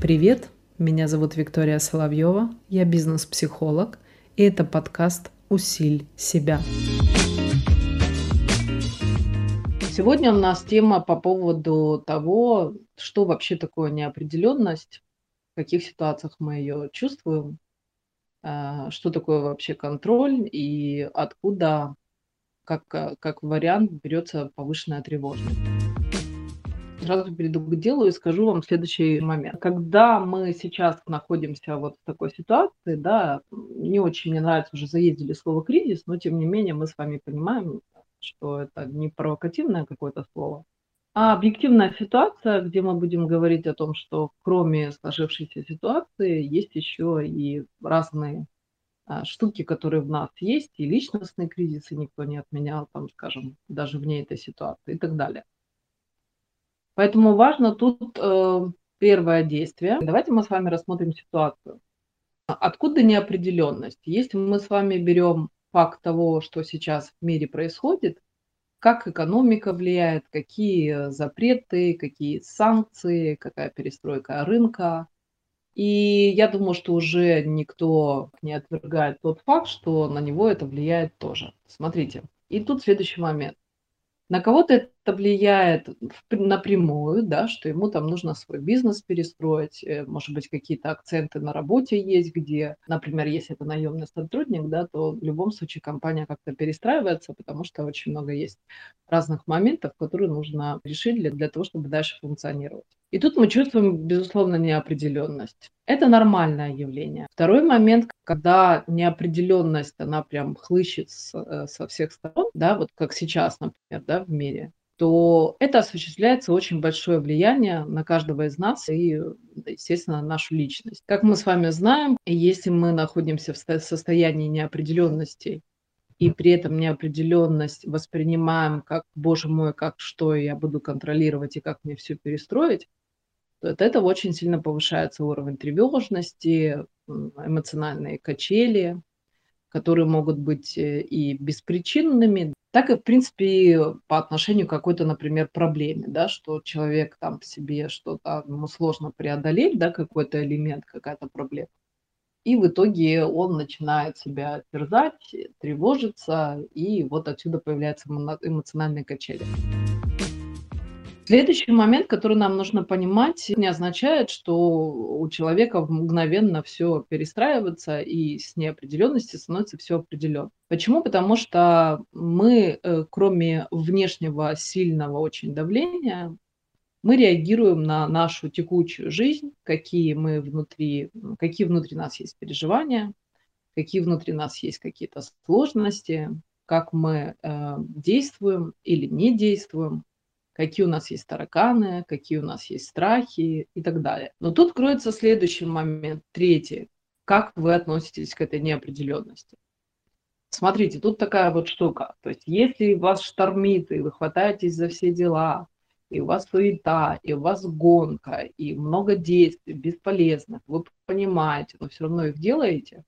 Привет, меня зовут Виктория Соловьева, я бизнес-психолог, и это подкаст «Усиль себя». Сегодня у нас тема по поводу того, что вообще такое неопределенность, в каких ситуациях мы ее чувствуем, а, что такое вообще контроль и откуда, как, как вариант, берется повышенная тревожность. Сразу перейду к делу и скажу вам следующий момент. Когда мы сейчас находимся вот в такой ситуации, да, не очень мне нравится, уже заездили слово кризис, но тем не менее мы с вами понимаем, что это не провокативное какое-то слово, а объективная ситуация, где мы будем говорить о том, что кроме сложившейся ситуации есть еще и разные штуки, которые в нас есть, и личностные кризисы никто не отменял, там, скажем, даже вне этой ситуации и так далее. Поэтому важно тут э, первое действие. Давайте мы с вами рассмотрим ситуацию. Откуда неопределенность? Если мы с вами берем факт того, что сейчас в мире происходит, как экономика влияет, какие запреты, какие санкции, какая перестройка рынка. И я думаю, что уже никто не отвергает тот факт, что на него это влияет тоже. Смотрите, и тут следующий момент. На кого-то это влияет напрямую, да, что ему там нужно свой бизнес перестроить, э, может быть, какие-то акценты на работе есть, где, например, если это наемный сотрудник, да, то в любом случае компания как-то перестраивается, потому что очень много есть разных моментов, которые нужно решить для, для того, чтобы дальше функционировать. И тут мы чувствуем, безусловно, неопределенность. Это нормальное явление. Второй момент, когда неопределенность, она прям хлыщет э, со всех сторон, да, вот как сейчас, например, да, в мире, то это осуществляется очень большое влияние на каждого из нас и, естественно, на нашу личность. Как мы с вами знаем, если мы находимся в состоянии неопределенности и при этом неопределенность воспринимаем как, боже мой, как что я буду контролировать и как мне все перестроить, то от этого очень сильно повышается уровень тревожности, эмоциональные качели, которые могут быть э, и беспричинными, так и, в принципе, по отношению к какой-то, например, проблеме, да, что человек там в себе что-то, ему сложно преодолеть, да, какой-то элемент, какая-то проблема. И в итоге он начинает себя терзать, тревожиться, и вот отсюда появляются эмоциональные качели. Следующий момент, который нам нужно понимать, не означает, что у человека мгновенно все перестраивается и с неопределенности становится все определенно. Почему? Потому что мы, э, кроме внешнего сильного очень давления, мы реагируем на нашу текущую жизнь, какие мы внутри, какие внутри нас есть переживания, какие внутри нас есть какие-то сложности, как мы э, действуем или не действуем, какие у нас есть тараканы, какие у нас есть страхи и так далее. Но тут кроется следующий момент, третий. Как вы относитесь к этой неопределенности? Смотрите, тут такая вот штука. То есть если вас штормит, и вы хватаетесь за все дела, и у вас суета, и у вас гонка, и много действий бесполезных, вы понимаете, но все равно их делаете,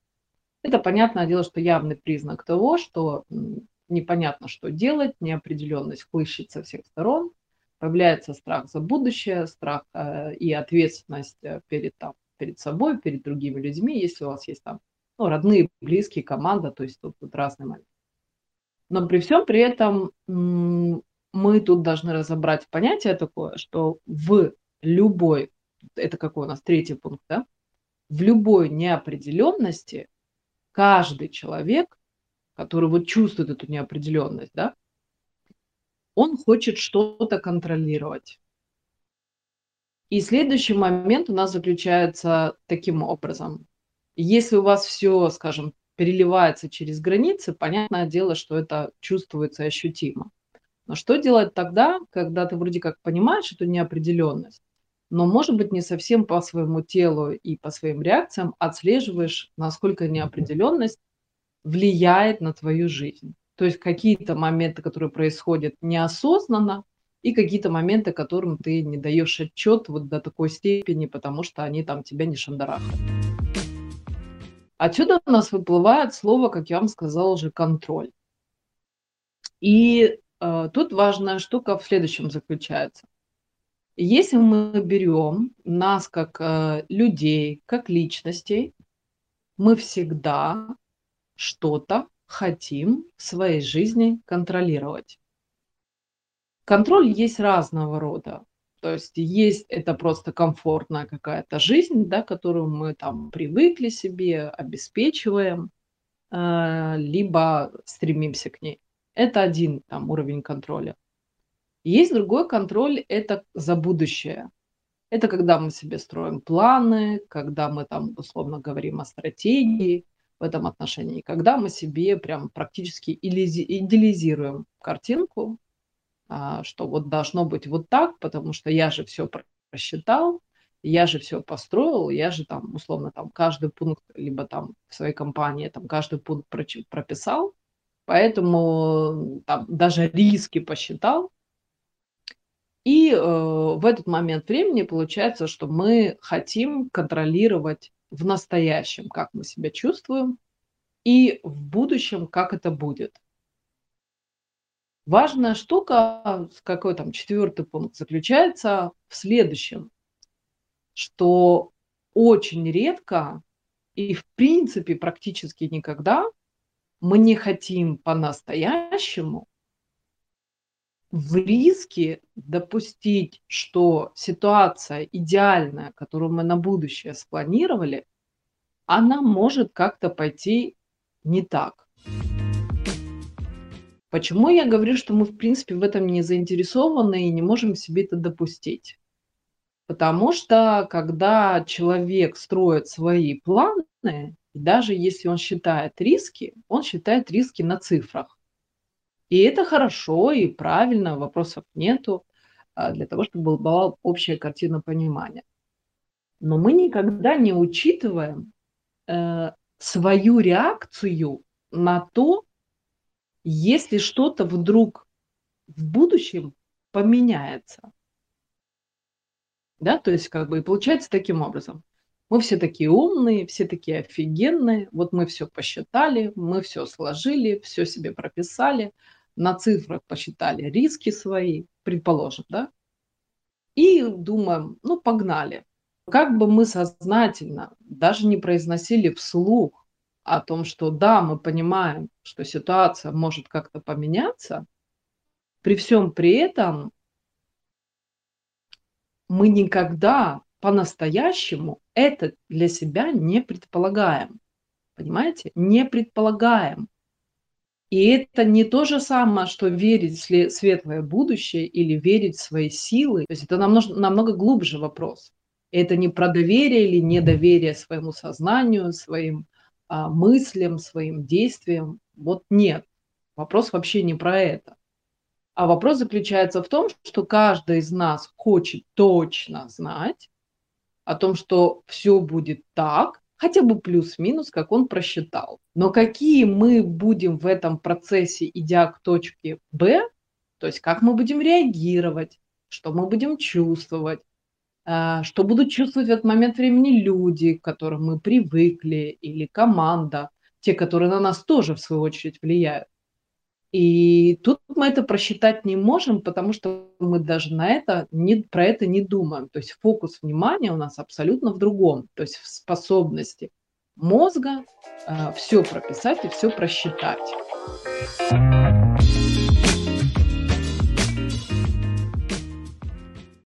это понятное дело, что явный признак того, что непонятно, что делать, неопределенность хлыщет со всех сторон, появляется страх за будущее, страх э, и ответственность э, перед, там, перед собой, перед другими людьми, если у вас есть там ну, родные, близкие, команда, то есть тут, тут разные моменты. Но при всем при этом мы тут должны разобрать понятие такое, что в любой, это какой у нас третий пункт, да, в любой неопределенности каждый человек, который вот чувствует эту неопределенность, да, он хочет что-то контролировать. И следующий момент у нас заключается таким образом. Если у вас все, скажем, переливается через границы, понятное дело, что это чувствуется ощутимо. Но что делать тогда, когда ты вроде как понимаешь эту неопределенность, но, может быть, не совсем по своему телу и по своим реакциям отслеживаешь, насколько неопределенность влияет на твою жизнь. То есть какие-то моменты, которые происходят неосознанно, и какие-то моменты, которым ты не даешь отчет вот до такой степени, потому что они там тебя не шандарахают. Отсюда у нас выплывает слово, как я вам сказала уже, контроль. И э, тут важная штука в следующем заключается. Если мы берем нас как э, людей, как личностей, мы всегда что-то хотим в своей жизни контролировать. Контроль есть разного рода. То есть есть это просто комфортная какая-то жизнь, да, которую мы там привыкли себе, обеспечиваем, э, либо стремимся к ней. Это один там уровень контроля. Есть другой контроль, это за будущее. Это когда мы себе строим планы, когда мы там условно говорим о стратегии в этом отношении, когда мы себе прям практически идеализируем картинку, а, что вот должно быть вот так, потому что я же все просчитал, я же все построил, я же там условно там каждый пункт либо там в своей компании там каждый пункт прописал, поэтому там даже риски посчитал, и э, в этот момент времени получается, что мы хотим контролировать в настоящем, как мы себя чувствуем, и в будущем, как это будет. Важная штука, какой там четвертый пункт, заключается в следующем, что очень редко и в принципе практически никогда мы не хотим по-настоящему в риске допустить, что ситуация идеальная, которую мы на будущее спланировали, она может как-то пойти не так. Почему я говорю, что мы, в принципе, в этом не заинтересованы и не можем себе это допустить? Потому что, когда человек строит свои планы, даже если он считает риски, он считает риски на цифрах. И это хорошо и правильно, вопросов нету, а, для того, чтобы была общая картина понимания. Но мы никогда не учитываем э, свою реакцию на то, если что-то вдруг в будущем поменяется. Да, то есть как бы и получается таким образом. Мы все такие умные, все такие офигенные, вот мы все посчитали, мы все сложили, все себе прописали, на цифрах посчитали риски свои, предположим, да, и думаем, ну, погнали. Как бы мы сознательно даже не произносили вслух о том, что да, мы понимаем, что ситуация может как-то поменяться, при всем при этом мы никогда по-настоящему это для себя не предполагаем. Понимаете? Не предполагаем. И это не то же самое, что верить в светлое будущее или верить в свои силы. То есть это намного, намного глубже вопрос. Это не про доверие или недоверие своему сознанию, своим а, мыслям, своим действиям. Вот нет. Вопрос вообще не про это. А вопрос заключается в том, что каждый из нас хочет точно знать о том, что все будет так, хотя бы плюс-минус, как он просчитал. Но какие мы будем в этом процессе, идя к точке Б, то есть как мы будем реагировать, что мы будем чувствовать, а, что будут чувствовать в этот момент времени люди, к которым мы привыкли, или команда, те, которые на нас тоже, в свою очередь, влияют. И тут мы это просчитать не можем, потому что мы даже на это не, про это не думаем. То есть фокус внимания у нас абсолютно в другом, то есть в способности мозга э, все прописать и все просчитать.